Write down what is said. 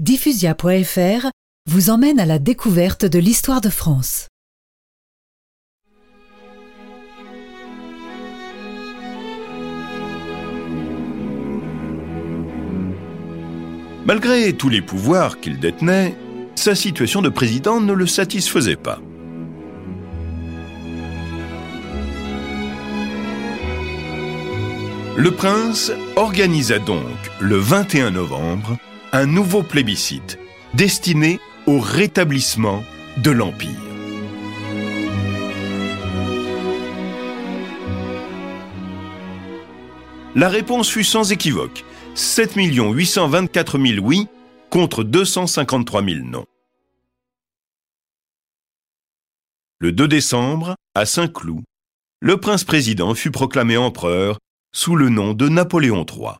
Diffusia.fr vous emmène à la découverte de l'histoire de France. Malgré tous les pouvoirs qu'il détenait, sa situation de président ne le satisfaisait pas. Le prince organisa donc, le 21 novembre, un nouveau plébiscite destiné au rétablissement de l'Empire. La réponse fut sans équivoque. 7 824 000 oui contre 253 000 non. Le 2 décembre, à Saint-Cloud, le prince-président fut proclamé empereur sous le nom de Napoléon III.